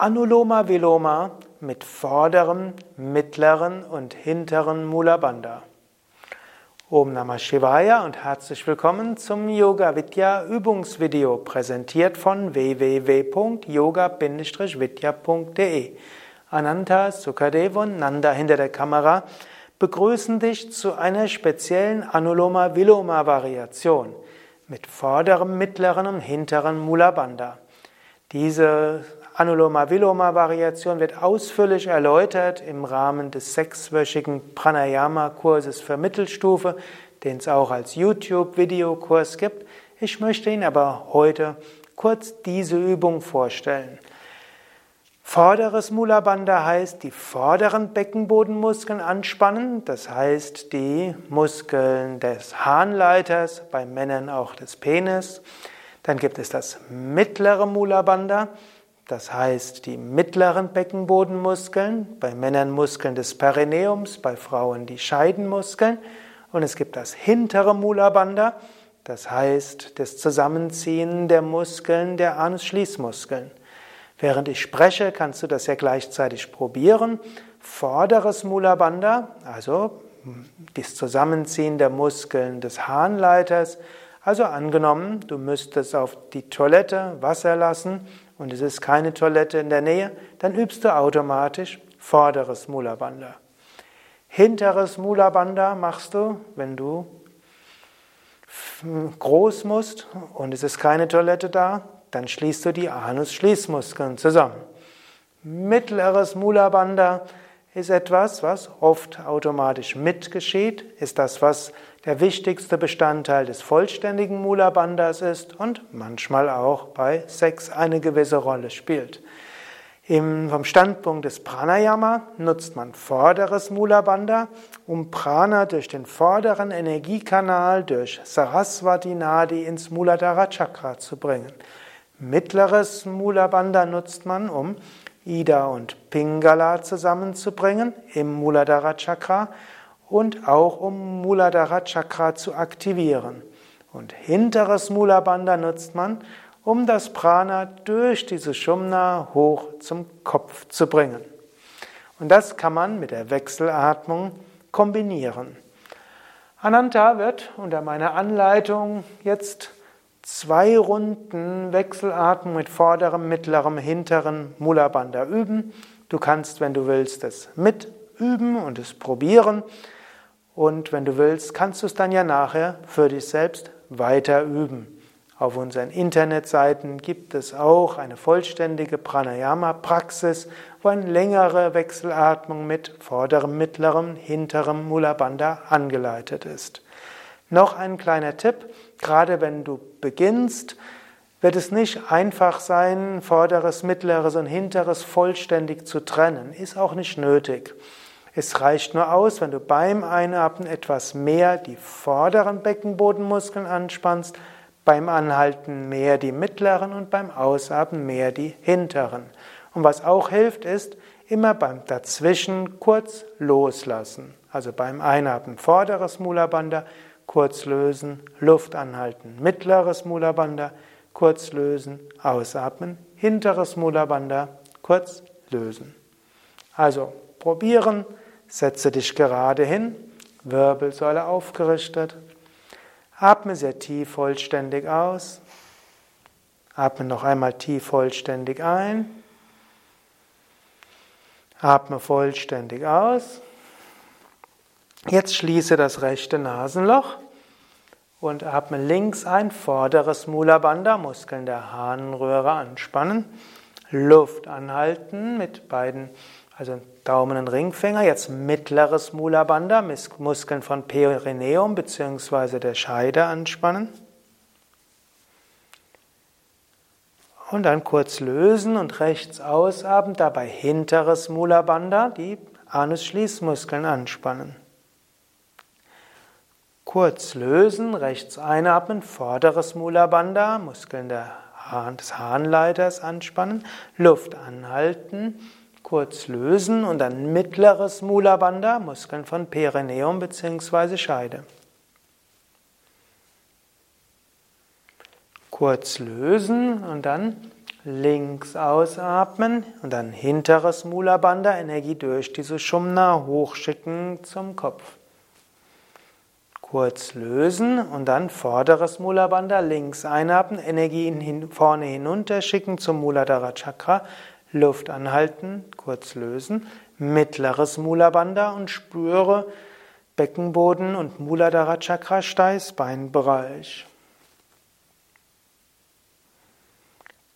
Anuloma Viloma mit vorderem, mittleren und hinteren Mula Bandha. Om Namah Shivaya und herzlich willkommen zum Yoga Vidya Übungsvideo, präsentiert von www.yoga-vidya.de. Ananta Sukadev und Nanda hinter der Kamera begrüßen dich zu einer speziellen Anuloma Viloma Variation mit vorderem, mittleren und hinteren Mula Bandha. Diese Anuloma-Viloma-Variation wird ausführlich erläutert im Rahmen des sechswöchigen Pranayama-Kurses für Mittelstufe, den es auch als YouTube-Videokurs gibt. Ich möchte Ihnen aber heute kurz diese Übung vorstellen. Vorderes Mula Bandha heißt die vorderen Beckenbodenmuskeln anspannen, das heißt die Muskeln des Harnleiters, bei Männern auch des Penis. Dann gibt es das mittlere Mula Bandha, das heißt, die mittleren Beckenbodenmuskeln, bei Männern Muskeln des Perineums, bei Frauen die Scheidenmuskeln. Und es gibt das hintere Mula Bandha, das heißt das Zusammenziehen der Muskeln der Anus-Schließmuskeln. Während ich spreche, kannst du das ja gleichzeitig probieren. Vorderes Mula Bandha, also das Zusammenziehen der Muskeln des Harnleiters. Also angenommen, du müsstest auf die Toilette Wasser lassen und es ist keine Toilette in der Nähe, dann übst du automatisch vorderes Mula Bandha. Hinteres Mula Bandha machst du, wenn du groß musst und es ist keine Toilette da, dann schließt du die Anus-Schließmuskeln zusammen. Mittleres Mula Bandha ist etwas, was oft automatisch mitgeschieht, ist das, was der wichtigste Bestandteil des vollständigen Mula Bandhas ist und manchmal auch bei Sex eine gewisse Rolle spielt. Im, vom Standpunkt des Pranayama nutzt man vorderes Mula Bandha, um Prana durch den vorderen Energiekanal durch Saraswati Nadi ins Muladhara Chakra zu bringen. Mittleres Mula Bandha nutzt man, um Ida und Pingala zusammenzubringen im Muladhara Chakra und auch um Muladhara Chakra zu aktivieren. Und hinteres Mula Bandha nutzt man, um das Prana durch diese Shumna hoch zum Kopf zu bringen. Und das kann man mit der Wechselatmung kombinieren. Ananta wird unter meiner Anleitung jetzt zwei Runden Wechselatmung mit vorderem, mittlerem, hinteren Mula Bandha üben. Du kannst, wenn du willst, es mitüben und es probieren. Und wenn du willst, kannst du es dann ja nachher für dich selbst weiter üben. Auf unseren Internetseiten gibt es auch eine vollständige Pranayama-Praxis, wo eine längere Wechselatmung mit vorderem, mittlerem, hinterem Mula Bandha angeleitet ist. Noch ein kleiner Tipp, gerade wenn du beginnst, wird es nicht einfach sein, vorderes, mittleres und hinteres vollständig zu trennen. Ist auch nicht nötig. Es reicht nur aus, wenn du beim Einatmen etwas mehr die vorderen Beckenbodenmuskeln anspannst, beim Anhalten mehr die mittleren und beim Ausatmen mehr die hinteren. Und was auch hilft, ist immer beim Dazwischen kurz loslassen. Also beim Einatmen vorderes Mula Bandha, kurz lösen, Luft anhalten, mittleres Mula Bandha, kurz lösen, ausatmen, hinteres Mula Bandha, kurz lösen. Also probieren. Setze dich gerade hin, Wirbelsäule aufgerichtet. Atme sehr tief vollständig aus. Atme noch einmal tief vollständig ein. Atme vollständig aus. Jetzt schließe das rechte Nasenloch und atme links ein, vorderes Mula Bandha, Muskeln der Harnröhre anspannen. Luft anhalten mit beiden also Daumen und Ringfinger, jetzt mittleres Mula Bandha, Muskeln von Perineum bzw. der Scheide anspannen. Und dann kurz lösen und rechts ausatmen, dabei hinteres Mula Bandha, die Anus-Schließmuskeln anspannen. Kurz lösen, rechts einatmen, vorderes Mula Bandha, Muskeln des Harnleiters anspannen, Luft anhalten, kurz lösen und dann mittleres Mula Bandha, Muskeln von Perineum bzw. Scheide. Kurz lösen und dann Links ausatmen und dann hinteres Mula Bandha, Energie durch diese Shumna hochschicken zum Kopf. Kurz lösen und dann vorderes Mula Bandha links einatmen, Energie hin, vorne hinunter schicken zum Muladhara Chakra, Luft anhalten, kurz lösen, mittleres Mula Bandha und spüre Beckenboden und Muladhara Chakra Steißbeinbereich.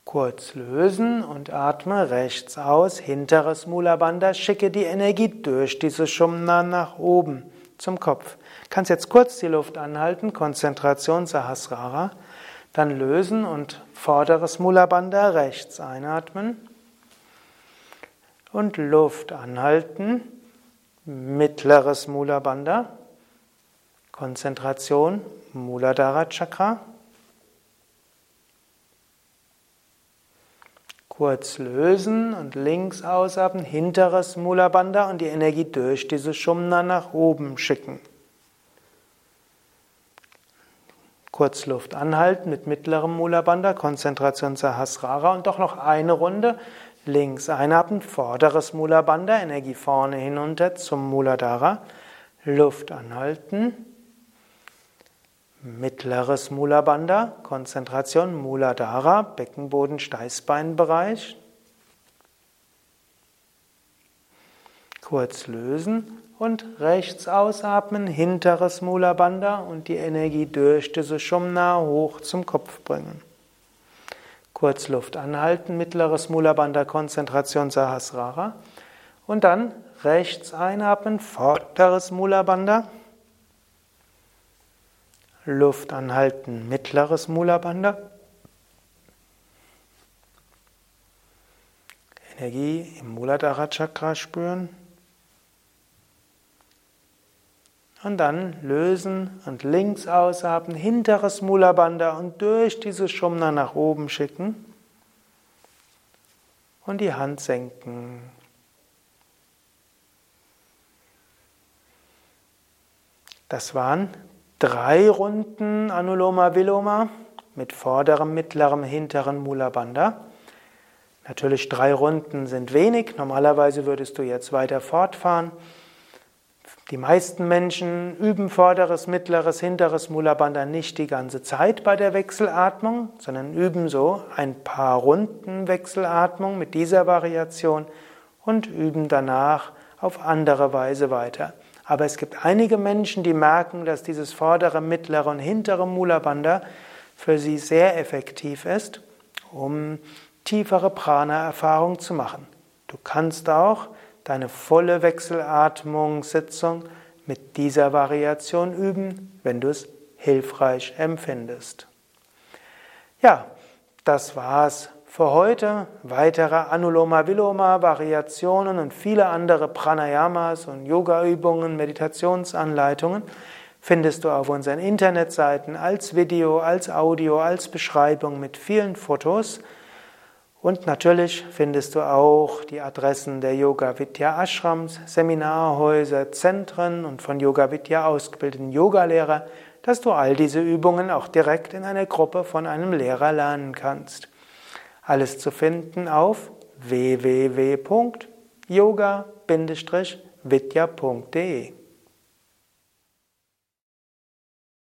Kurz lösen und atme rechts aus, hinteres Mula Bandha, schicke die Energie durch diese Shumna nach oben zum Kopf. Kannst jetzt kurz die Luft anhalten, Konzentration Sahasrara, dann lösen und vorderes Mula Bandha rechts einatmen und Luft anhalten, mittleres Mula Bandha, Konzentration Muladhara Chakra. Kurz lösen und links ausatmen, hinteres Mula Bandha und die Energie durch diese Shumna nach oben schicken. Kurz Luft anhalten mit mittlerem Mula Bandha, Konzentration Sahasrara und doch noch eine Runde. Links einatmen, vorderes Mula Bandha, Energie vorne hinunter zum Muladhara. Luft anhalten. Mittleres Mula Bandha, Konzentration Muladhara, Beckenboden, Steißbeinbereich. Kurz lösen und rechts ausatmen, hinteres Mula Bandha und die Energie durch diese Shumna hoch zum Kopf bringen. Kurz Luft anhalten, mittleres Mula Bandha, Konzentration Sahasrara und dann rechts einatmen, vorderes Mula Bandha. Luft anhalten, mittleres Mula Bandha. Energie im Muladhara Chakra spüren. Und dann lösen und links ausatmen, hinteres Mula Bandha und durch diese Shumna nach oben schicken. Und die Hand senken. Das waren drei Runden Anuloma Viloma mit vorderem, mittlerem, hinteren Mula Bandha. Natürlich drei Runden sind wenig. Normalerweise würdest du jetzt weiter fortfahren. Die meisten Menschen üben vorderes, mittleres, hinteres Mula Bandha nicht die ganze Zeit bei der Wechselatmung, sondern üben so ein paar Runden Wechselatmung mit dieser Variation und üben danach auf andere Weise weiter. Aber es gibt einige Menschen, die merken, dass dieses vordere, mittlere und hintere Mula Bandha für sie sehr effektiv ist, um tiefere Prana-Erfahrung zu machen. Du kannst auch deine volle Wechselatmungssitzung mit dieser Variation üben, wenn du es hilfreich empfindest. Ja, das war's für heute weitere Anuloma-Viloma-Variationen und viele andere Pranayamas und Yoga-Übungen, Meditationsanleitungen findest du auf unseren Internetseiten als Video, als Audio, als Beschreibung mit vielen Fotos. Und natürlich findest du auch die Adressen der Yoga Vidya Ashrams, Seminarhäuser, Zentren und von Yoga Vidya ausgebildeten Yogalehrer, dass du all diese Übungen auch direkt in einer Gruppe von einem Lehrer lernen kannst. Alles zu finden auf www.yoga-vidya.de